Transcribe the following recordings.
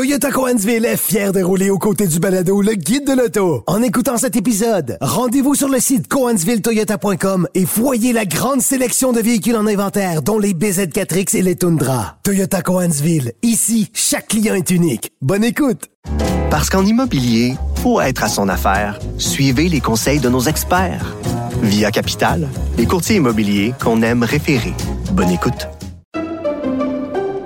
Toyota Coansville est fier de rouler aux côtés du balado Le Guide de l'Auto. En écoutant cet épisode, rendez-vous sur le site coansvilletoyota.com et voyez la grande sélection de véhicules en inventaire, dont les BZ4X et les Tundra. Toyota Coansville, ici, chaque client est unique. Bonne écoute! Parce qu'en immobilier, pour être à son affaire, suivez les conseils de nos experts. Via Capital, les courtiers immobiliers qu'on aime référer. Bonne écoute.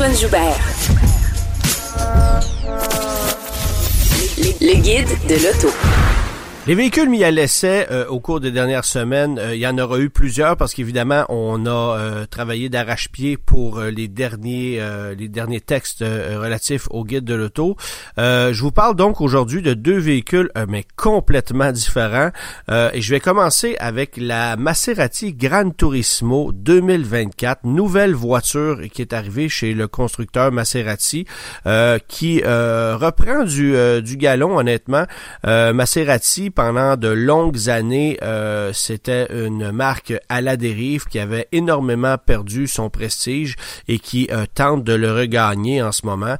Antoine Joubert. Le guide de l'auto. Les véhicules mis à l'essai euh, au cours des dernières semaines, euh, il y en aura eu plusieurs parce qu'évidemment on a euh, travaillé d'arrache-pied pour les derniers les derniers textes relatifs au guide de l'auto. je vous parle donc aujourd'hui de deux véhicules mais complètement différents et je vais commencer avec la Maserati Gran Turismo 2024, nouvelle voiture qui est arrivée chez le constructeur Maserati qui reprend du du galon honnêtement. Maserati pendant de longues années, euh, c'était une marque à la dérive qui avait énormément perdu son prestige et qui euh, tente de le regagner en ce moment.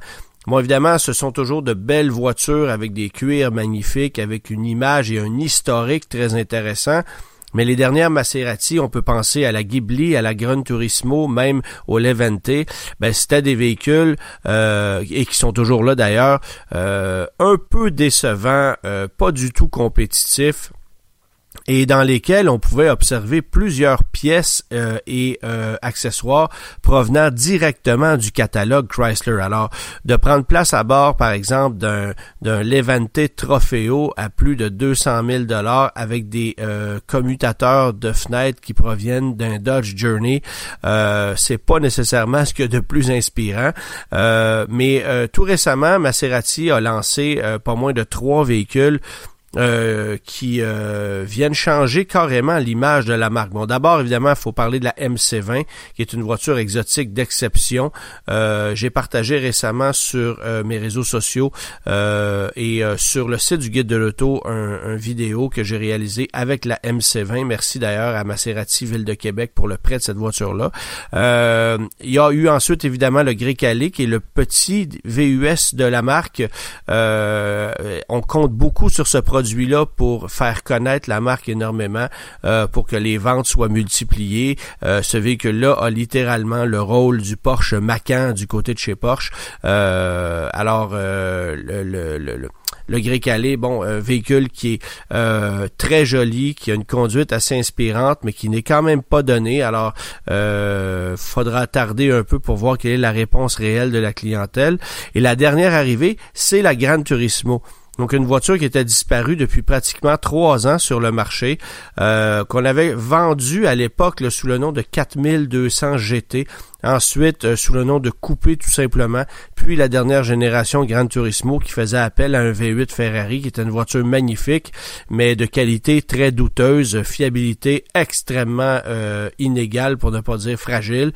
Bon, évidemment, ce sont toujours de belles voitures avec des cuirs magnifiques, avec une image et un historique très intéressant. Mais les dernières Maserati, on peut penser à la Ghibli, à la Gran Turismo, même au Levante. Ben, c'était des véhicules euh, et qui sont toujours là d'ailleurs, euh, un peu décevants, euh, pas du tout compétitifs et dans lesquels on pouvait observer plusieurs pièces euh, et euh, accessoires provenant directement du catalogue Chrysler. Alors, de prendre place à bord, par exemple, d'un, d'un Levante Trofeo à plus de 200 000 dollars avec des euh, commutateurs de fenêtres qui proviennent d'un Dodge Journey, c'est pas nécessairement ce a de plus inspirant. mais tout récemment, Maserati a lancé pas moins de trois véhicules euh, qui euh, viennent changer carrément l'image de la marque. Bon, d'abord, évidemment, il faut parler de la MC20, qui est une voiture exotique d'exception. Euh, j'ai partagé récemment sur mes réseaux sociaux et sur le site du Guide de l'Auto un, vidéo que j'ai réalisé avec la MC20. Merci d'ailleurs à Maserati Ville de Québec pour le prêt de cette voiture-là. il y a eu ensuite, évidemment, le Grécalé, qui est le petit VUS de la marque. on compte beaucoup sur ce produit produit-là pour faire connaître la marque énormément, euh, pour que les ventes soient multipliées. Euh, ce véhicule-là a littéralement le rôle du Porsche Macan du côté de chez Porsche. Euh, alors, le, le, le Calais, bon, un véhicule qui est très joli, qui a une conduite assez inspirante, mais qui n'est quand même pas donné. Alors, euh, faudra tarder un peu pour voir quelle est la réponse réelle de la clientèle. Et la dernière arrivée, c'est la Grande Turismo. Donc une voiture qui était disparue depuis pratiquement trois ans sur le marché, euh, qu'on avait vendue à l'époque sous le nom de 4200 GT, ensuite euh, sous le nom de Coupé tout simplement, puis la dernière génération Gran Turismo qui faisait appel à un V8 Ferrari qui était une voiture magnifique, mais de qualité très douteuse, fiabilité extrêmement euh, inégale pour ne pas dire fragile.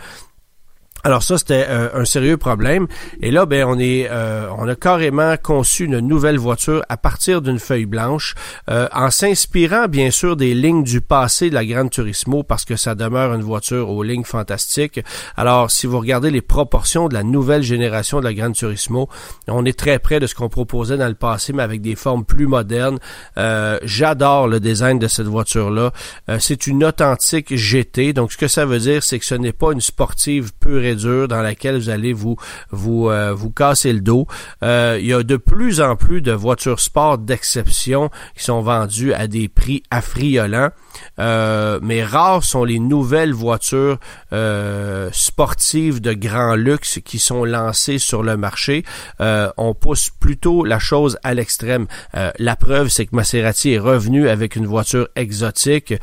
Alors ça, c'était euh, un sérieux problème. Et là, ben, on est, euh, on a carrément conçu une nouvelle voiture à partir d'une feuille blanche, euh, en s'inspirant bien sûr des lignes du passé de la Grande Turismo, parce que ça demeure une voiture aux lignes fantastiques. Alors, si vous regardez les proportions de la nouvelle génération de la Grande Turismo, on est très près de ce qu'on proposait dans le passé, mais avec des formes plus modernes. J'adore le design de cette voiture-là. c'est une authentique GT. Donc, ce que ça veut dire, c'est que ce n'est pas une sportive pure et dans laquelle vous allez vous vous euh, vous casser le dos. Euh, il y a de plus en plus de voitures sport d'exception qui sont vendues à des prix affriolants. Euh, mais rares sont les nouvelles voitures sportives de grand luxe qui sont lancées sur le marché. on pousse plutôt la chose à l'extrême. la preuve, c'est que Maserati est revenu avec une voiture exotique.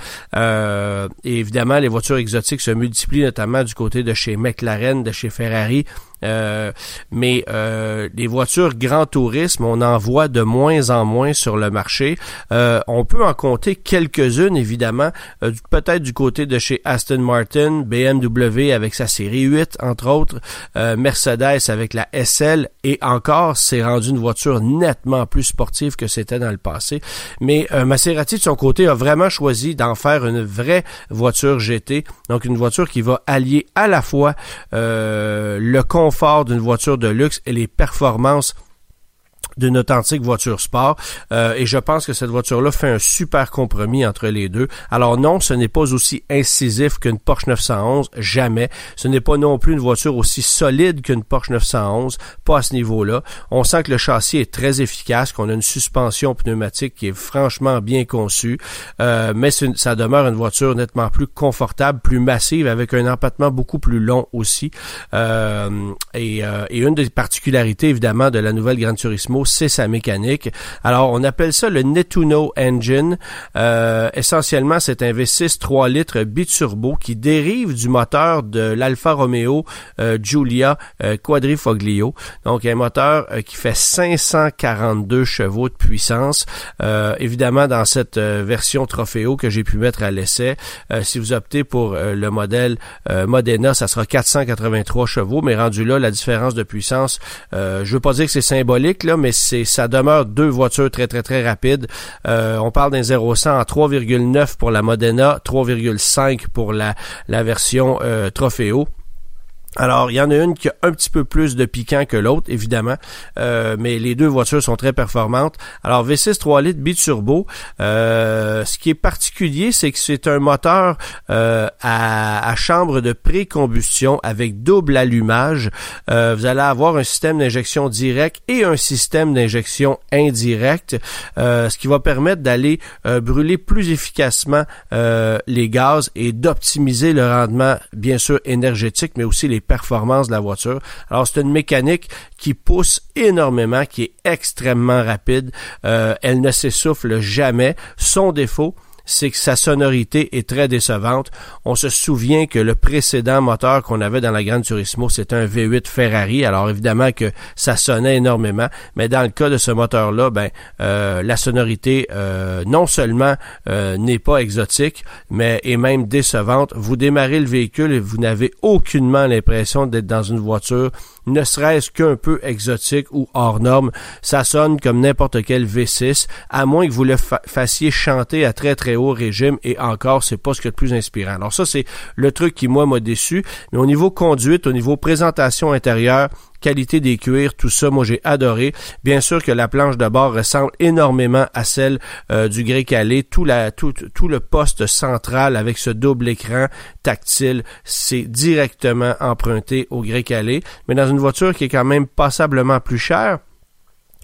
évidemment, les voitures exotiques se multiplient notamment du côté de chez McLaren de chez Ferrari mais les voitures grand tourisme, on en voit de moins en moins sur le marché. on peut en compter quelques-unes, évidemment, peut-être du côté de chez Aston Martin, BMW avec sa série 8, entre autres, Mercedes avec la SL, et encore, c'est rendu une voiture nettement plus sportive que c'était dans le passé. Mais Maserati, de son côté, a vraiment choisi d'en faire une vraie voiture GT, donc une voiture qui va allier à la fois euh, le confort d'une voiture de luxe et les performances d'une authentique voiture sport euh, et je pense que cette voiture-là fait un super compromis entre les deux. Alors non, ce n'est pas aussi incisif qu'une Porsche 911, jamais. Ce n'est pas non plus une voiture aussi solide qu'une Porsche 911, pas à ce niveau-là. On sent que le châssis est très efficace, qu'on a une suspension pneumatique qui est franchement bien conçue, euh, mais ça demeure une voiture nettement plus confortable, plus massive, avec un empattement beaucoup plus long aussi. Euh, et, et une des particularités évidemment de la nouvelle Gran Turismo c'est sa mécanique. Alors, on appelle ça le Netuno Engine. Euh, essentiellement, c'est un V6 3 litres biturbo qui dérive du moteur de l'Alfa Romeo euh, Giulia euh, Quadrifoglio. Donc, un moteur qui fait 542 chevaux de puissance. évidemment, dans cette version Trofeo que j'ai pu mettre à l'essai, si vous optez pour le modèle Modena, ça sera 483 chevaux, mais rendu là, la différence de puissance, je veux pas dire que c'est symbolique, là, mais c'est ça demeure deux voitures très très très rapides. Euh, on parle d'un 0 100 en 3,9 pour la Modena, 3,5 pour la, la version euh, Trofeo. Alors, il y en a une qui a un petit peu plus de piquant que l'autre, évidemment, euh, mais les deux voitures sont très performantes. Alors, V6 3 litres biturbo, euh, ce qui est particulier, c'est que c'est un moteur euh, à, chambre de pré-combustion avec double allumage. Euh, vous allez avoir un système d'injection direct et un système d'injection indirect, euh, ce qui va permettre d'aller brûler plus efficacement les gaz et d'optimiser le rendement, bien sûr, énergétique, mais aussi les performances de la voiture. Alors c'est une mécanique qui pousse énormément, qui est extrêmement rapide. Euh, elle ne s'essouffle jamais. Son défaut, c'est que sa sonorité est très décevante. On se souvient que le précédent moteur qu'on avait dans la Grande Turismo, c'était un V8 Ferrari. Alors évidemment que ça sonnait énormément, mais dans le cas de ce moteur-là, ben euh, la sonorité euh, non seulement euh, n'est pas exotique, mais est même décevante. Vous démarrez le véhicule et vous n'avez aucunement l'impression d'être dans une voiture ne serait-ce qu'un peu exotique ou hors norme. Ça sonne comme n'importe quel V6, à moins que vous le fassiez chanter à très très régime et encore, c'est pas ce qui est le plus inspirant. Alors ça, c'est le truc qui, moi, m'a déçu. Mais au niveau conduite, au niveau présentation intérieure, qualité des cuirs, tout ça, moi j'ai adoré. Bien sûr que la planche de bord ressemble énormément à celle euh, du gré calé. Tout, la, tout, tout le poste central avec ce double écran tactile, c'est directement emprunté au gré calé. Mais dans une voiture qui est quand même passablement plus chère,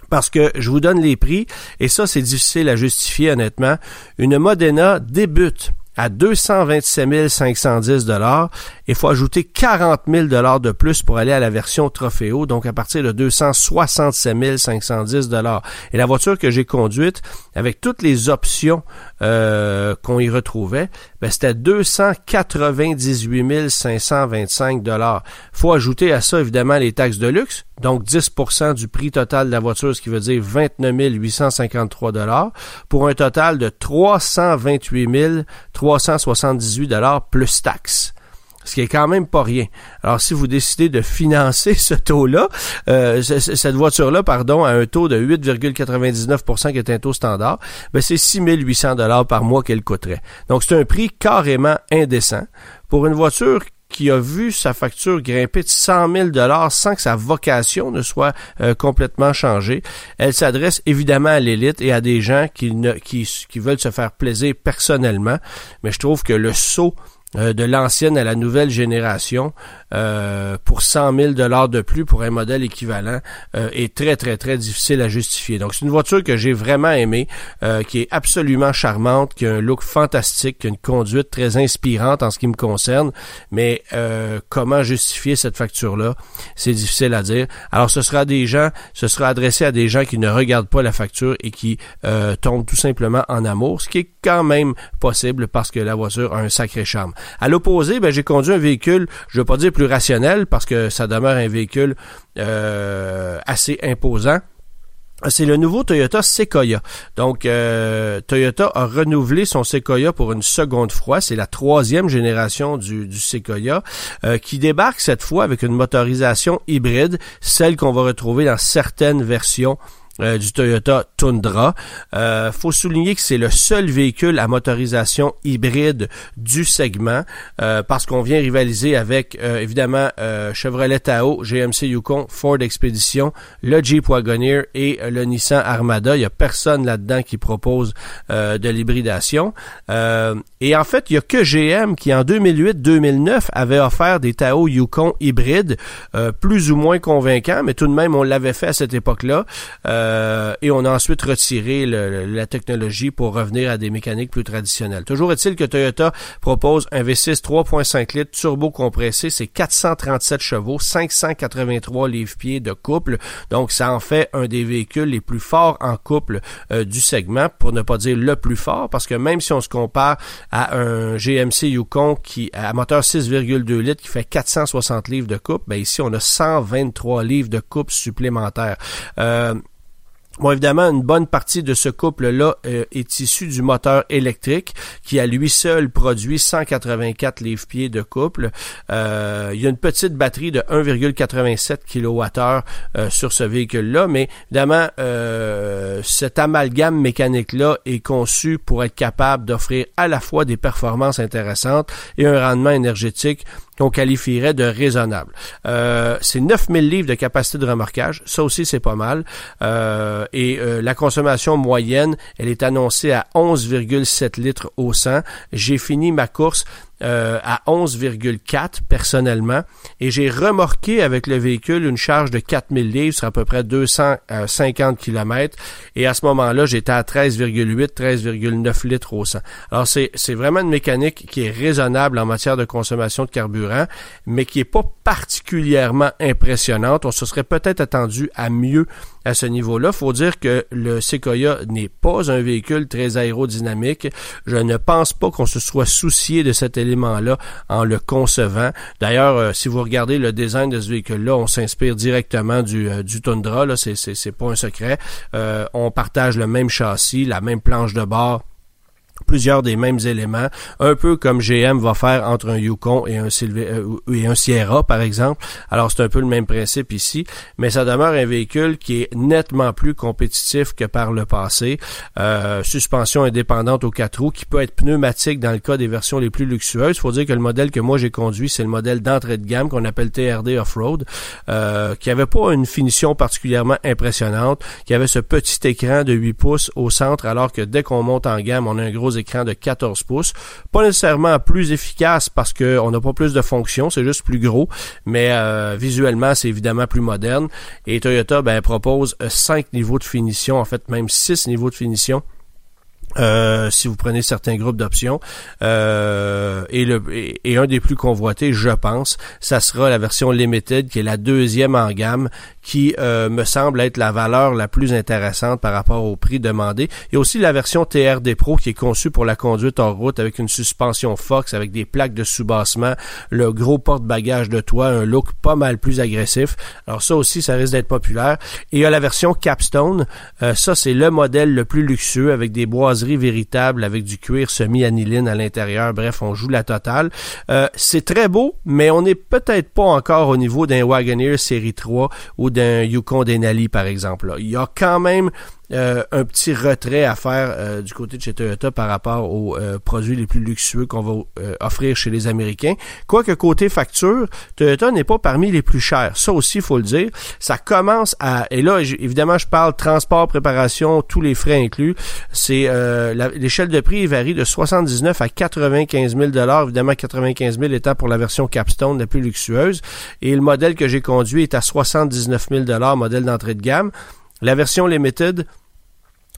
parce que je vous donne les prix, et ça c'est difficile à justifier honnêtement. Une Modena débute à 227 510 dollars. Il faut ajouter 40 000 dollars de plus pour aller à la version Trofeo, donc à partir de 267 510 dollars. Et la voiture que j'ai conduite, avec toutes les options euh, qu'on y retrouvait, ben, c'était 298 525 dollars. Faut ajouter à ça évidemment les taxes de luxe, donc 10% du prix total de la voiture, ce qui veut dire 29 853 dollars, pour un total de 328 378 dollars plus taxes ce qui est quand même pas rien. Alors, si vous décidez de financer ce taux-là, euh, cette voiture-là, pardon, à un taux de 8,99% qui est un taux standard, ben c'est 6 800 dollars par mois qu'elle coûterait. Donc, c'est un prix carrément indécent pour une voiture qui a vu sa facture grimper de 100 000 dollars sans que sa vocation ne soit euh, complètement changée. Elle s'adresse évidemment à l'élite et à des gens qui, veulent se faire plaisir personnellement, mais je trouve que le saut euh, de l'ancienne à la nouvelle génération euh, pour 100 000 dollars de plus pour un modèle équivalent euh, est très très très difficile à justifier. Donc c'est une voiture que j'ai vraiment aimée, qui est absolument charmante, qui a un look fantastique, qui a une conduite très inspirante en ce qui me concerne. Mais comment justifier cette facture là C'est difficile à dire. Alors ce sera des gens, ce sera adressé à des gens qui ne regardent pas la facture et qui tombent tout simplement en amour, ce qui est quand même possible parce que la voiture a un sacré charme. À l'opposé, ben, j'ai conduit un véhicule, je ne veux pas dire plus rationnel, parce que ça demeure un véhicule euh, assez imposant. C'est le nouveau Toyota Sequoia. Donc, euh, Toyota a renouvelé son Sequoia pour une seconde fois. C'est la troisième génération du, du Sequoia euh, qui débarque cette fois avec une motorisation hybride, celle qu'on va retrouver dans certaines versions euh, du Toyota Tundra. Euh, faut souligner que c'est le seul véhicule à motorisation hybride du segment euh, parce qu'on vient rivaliser avec euh, évidemment Chevrolet Tahoe, GMC Yukon, Ford Expedition, le Jeep Wagoneer et le Nissan Armada. Il y a personne là-dedans qui propose de l'hybridation. et en fait, il y a que GM qui en 2008-2009 avait offert des Tahoe Yukon hybrides plus ou moins convaincants, mais tout de même on l'avait fait à cette époque-là. Et on a ensuite retiré la technologie pour revenir à des mécaniques plus traditionnelles. Toujours est-il que Toyota propose un V6 3.5 litres turbo compressé, c'est 437 chevaux, 583 livres-pieds de couple. Donc ça en fait un des véhicules les plus forts en couple euh, du segment, pour ne pas dire le plus fort, parce que même si on se compare à un GMC Yukon qui à moteur 6,2 litres qui fait 460 livres de couple, ben ici on a 123 livres de couple supplémentaires. Euh, Bon, évidemment, une bonne partie de ce couple-là euh, est issue du moteur électrique qui à lui seul produit 184 livres-pieds de couple. Euh, il y a une petite batterie de 1,87 kWh euh, sur ce véhicule-là, mais évidemment, cet amalgame mécanique-là est conçu pour être capable d'offrir à la fois des performances intéressantes et un rendement énergétique qu'on qualifierait de raisonnable. Euh, c'est 9000 livres de capacité de remorquage, ça aussi c'est pas mal. Euh, et euh, la consommation moyenne, elle est annoncée à 11,7 litres au 100. J'ai fini ma course euh, à 11,4 personnellement et j'ai remorqué avec le véhicule une charge de 4000 livres sur à peu près 250 km et à ce moment-là j'étais à 13,8 13,9 litres au 100. Alors c'est c'est vraiment une mécanique qui est raisonnable en matière de consommation de carburant mais qui est pas particulièrement impressionnante. On se serait peut-être attendu à mieux à ce niveau-là. Faut dire que le Sequoia n'est pas un véhicule très aérodynamique. Je ne pense pas qu'on se soit soucié de cet élément-là en le concevant. D'ailleurs, euh, si vous regardez le design de ce véhicule-là, on s'inspire directement du, euh, Tundra. C'est, pas un secret. Euh, on partage le même châssis, la même planche de bord plusieurs des mêmes éléments, un peu comme GM va faire entre un Yukon et un, euh, et un Sierra, par exemple. Alors, c'est un peu le même principe ici, mais ça demeure un véhicule qui est nettement plus compétitif que par le passé. Euh, suspension indépendante aux quatre roues, qui peut être pneumatique dans le cas des versions les plus luxueuses. Faut dire que le modèle que moi j'ai conduit, c'est le modèle d'entrée de gamme qu'on appelle TRD Off-Road, euh, qui avait pas une finition particulièrement impressionnante, qui avait ce petit écran de 8 pouces au centre, alors que dès qu'on monte en gamme, on a un gros écran de 14 pouces. Pas nécessairement plus efficace parce qu'on n'a pas plus de fonctions, c'est juste plus gros, mais euh, visuellement, c'est évidemment plus moderne. Et Toyota ben, propose 5 euh, niveaux de finition, en fait même 6 niveaux de finition euh, si vous prenez certains groupes d'options. Et, et, un des plus convoités, je pense, ça sera la version Limited, qui est la deuxième en gamme, qui euh, me semble être la valeur la plus intéressante par rapport au prix demandé. Il y a aussi la version TRD Pro qui est conçue pour la conduite en route avec une suspension Fox, avec des plaques de soubassement, le gros porte-bagages de toit, un look pas mal plus agressif. Alors ça aussi, ça risque d'être populaire. Et il y a la version Capstone. ça, c'est le modèle le plus luxueux avec des bois véritable avec du cuir semi-aniline à l'intérieur. Bref, on joue la totale. Euh, c'est très beau, mais on n'est peut-être pas encore au niveau d'un Wagoneer série 3 ou d'un Yukon Denali, par exemple. Il y a quand même euh, un petit retrait à faire euh, du côté de chez Toyota par rapport aux euh, produits les plus luxueux qu'on va offrir chez les Américains. Quoique côté facture, Toyota n'est pas parmi les plus chers. Ça aussi, il faut le dire. Ça commence à... Et là, évidemment, je parle transport, préparation, tous les frais inclus. C'est L'échelle de prix varie de 79 à 95 000 Évidemment, 95 000 étant pour la version Capstone la plus luxueuse. Et le modèle que j'ai conduit est à 79 000 modèle d'entrée de gamme. La version Limited,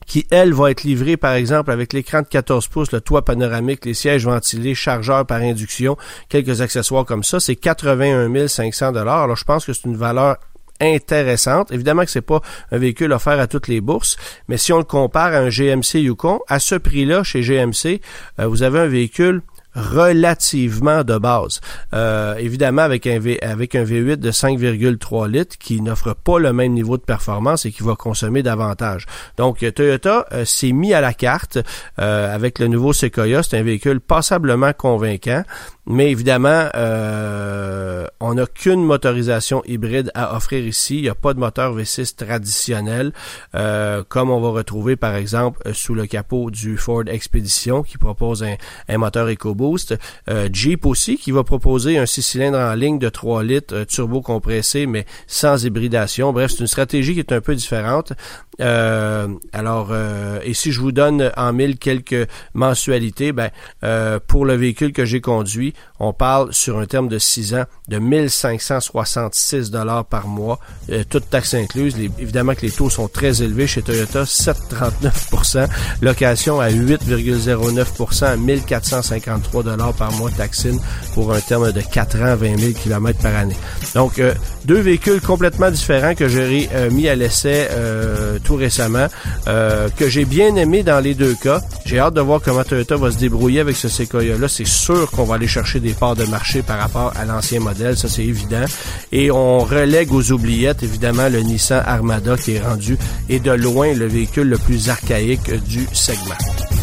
qui, elle, va être livrée, par exemple, avec l'écran de 14 pouces, le toit panoramique, les sièges ventilés, chargeurs par induction, quelques accessoires comme ça, c'est 81 500 Alors, je pense que c'est une valeur intéressante. Évidemment que c'est pas un véhicule offert à toutes les bourses, mais si on le compare à un GMC Yukon, à ce prix-là, chez GMC, euh, vous avez un véhicule relativement de base. Euh, évidemment, avec un, v, avec un V8 de 5,3 litres qui n'offre pas le même niveau de performance et qui va consommer davantage. Donc, Toyota euh, s'est mis à la carte euh, avec le nouveau Sequoia. C'est un véhicule passablement convaincant. Mais évidemment, euh, on n'a qu'une motorisation hybride à offrir ici. Il n'y a pas de moteur V6 traditionnel, euh, comme on va retrouver par exemple sous le capot du Ford Expedition qui propose un, un moteur EcoBoost. Euh, Jeep aussi qui va proposer un 6 cylindres en ligne de 3 litres euh, turbo compressé mais sans hybridation. Bref, c'est une stratégie qui est un peu différente. Euh, alors, euh, et si je vous donne en mille quelques mensualités, ben, euh, pour le véhicule que j'ai conduit, on parle sur un terme de 6 ans de 1566 dollars par mois, euh, toutes taxes incluses. Évidemment que les taux sont très élevés chez Toyota, 7,39% location à 8,09% 1453 dollars par mois taxine pour un terme de 4 ans, 20 000 km par année. Donc, euh, deux véhicules complètement différents que j'ai euh, mis à l'essai récemment, euh, que j'ai bien aimé dans les deux cas. J'ai hâte de voir comment Toyota va se débrouiller avec ce Sequoia-là. C'est sûr qu'on va aller chercher des parts de marché par rapport à l'ancien modèle, ça c'est évident. Et on relègue aux oubliettes, évidemment, le Nissan Armada qui est rendu et de loin le véhicule le plus archaïque du segment.